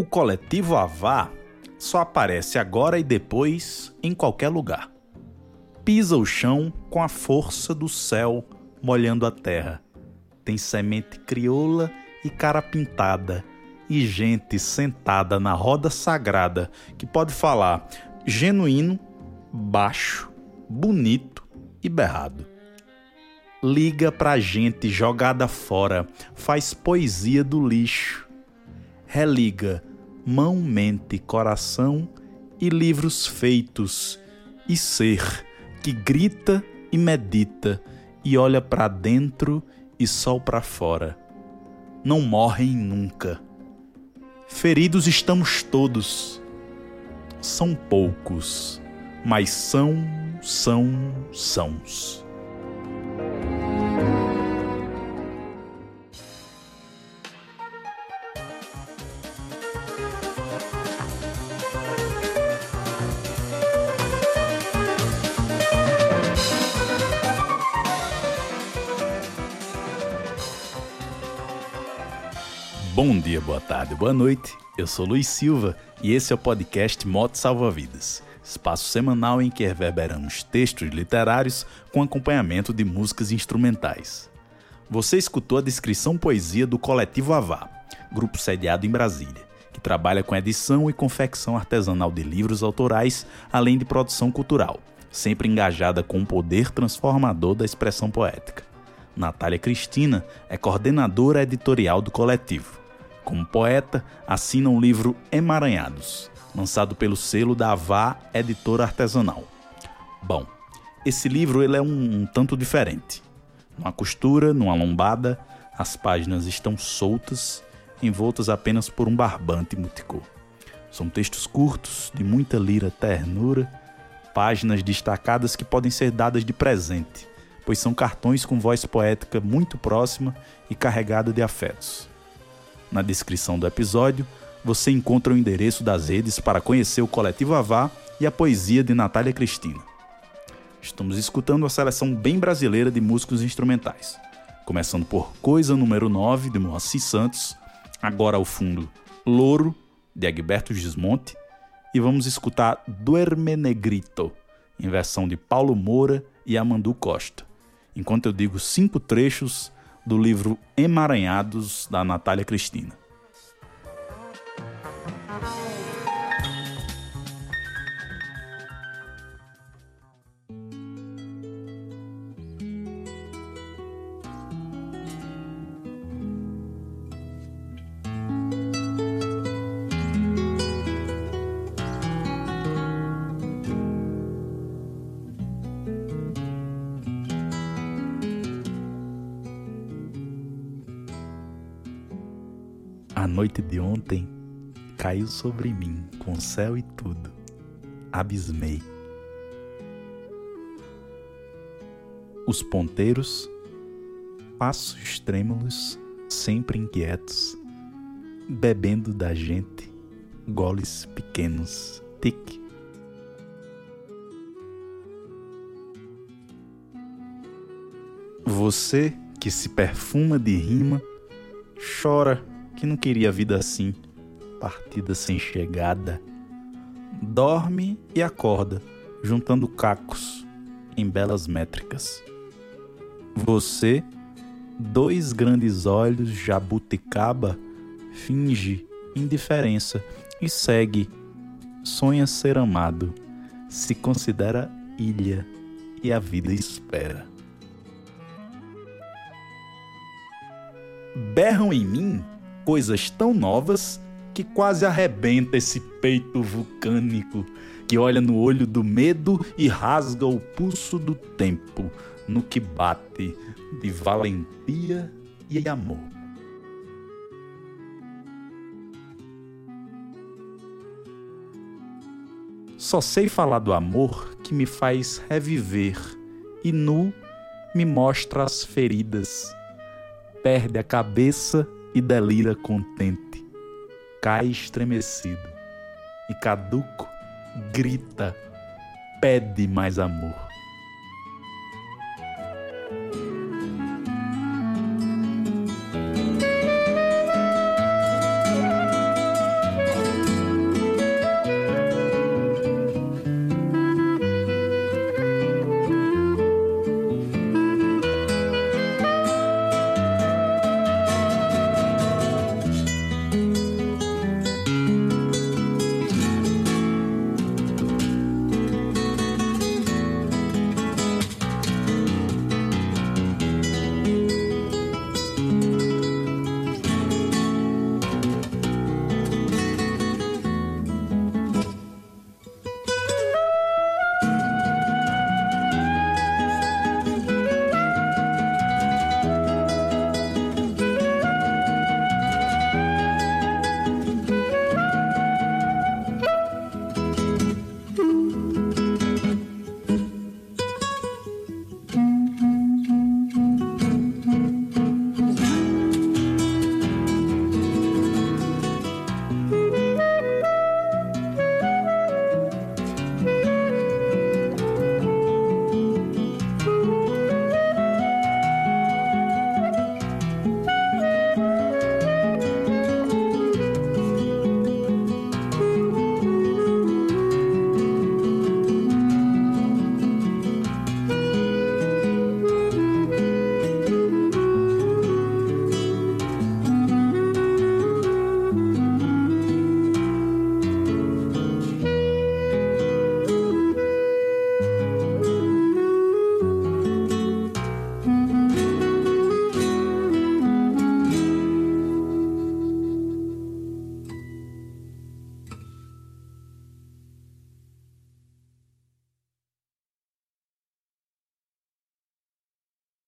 O coletivo Avá só aparece agora e depois em qualquer lugar. Pisa o chão com a força do céu molhando a terra. Tem semente crioula e cara pintada, e gente sentada na roda sagrada que pode falar genuíno, baixo, bonito e berrado. Liga pra gente jogada fora, faz poesia do lixo. Religa mão, mente, coração e livros feitos, e ser que grita e medita e olha para dentro e sol para fora. Não morrem nunca. Feridos estamos todos. São poucos, mas são, são, sãos. Bom dia, boa tarde, boa noite. Eu sou Luiz Silva e esse é o podcast Moto Salva Vidas, espaço semanal em que reverberamos textos literários com acompanhamento de músicas instrumentais. Você escutou a descrição poesia do Coletivo Avá, grupo sediado em Brasília, que trabalha com edição e confecção artesanal de livros autorais, além de produção cultural, sempre engajada com o poder transformador da expressão poética. Natália Cristina é coordenadora editorial do coletivo. Como poeta, assina um livro Emaranhados, lançado pelo selo da Avá Editora Artesanal. Bom, esse livro ele é um, um tanto diferente. Numa costura, numa lombada, as páginas estão soltas, envoltas apenas por um barbante multicor. São textos curtos, de muita lira ternura, páginas destacadas que podem ser dadas de presente, pois são cartões com voz poética muito próxima e carregada de afetos. Na descrição do episódio, você encontra o endereço das redes para conhecer o Coletivo Avá e a poesia de Natália Cristina. Estamos escutando uma seleção bem brasileira de músicos instrumentais, começando por Coisa número 9 de Moacir Santos, agora ao fundo Louro de Egberto Gismonte. E vamos escutar Duerme Negrito, em versão de Paulo Moura e Amandu Costa, enquanto eu digo cinco trechos do livro Emaranhados, da Natália Cristina. A noite de ontem caiu sobre mim com céu e tudo. Abismei. Os ponteiros, passos trêmulos, sempre inquietos, bebendo da gente, goles pequenos, tic. Você que se perfuma de rima, chora que não queria vida assim, partida sem chegada. Dorme e acorda, juntando cacos em belas métricas. Você, dois grandes olhos jabuticaba, finge indiferença e segue, sonha ser amado, se considera ilha e a vida espera. Berram em mim coisas tão novas que quase arrebenta esse peito vulcânico que olha no olho do medo e rasga o pulso do tempo no que bate de valentia e amor. Só sei falar do amor que me faz reviver e nu me mostra as feridas. Perde a cabeça e delira contente. Cai estremecido e caduco grita, pede mais amor.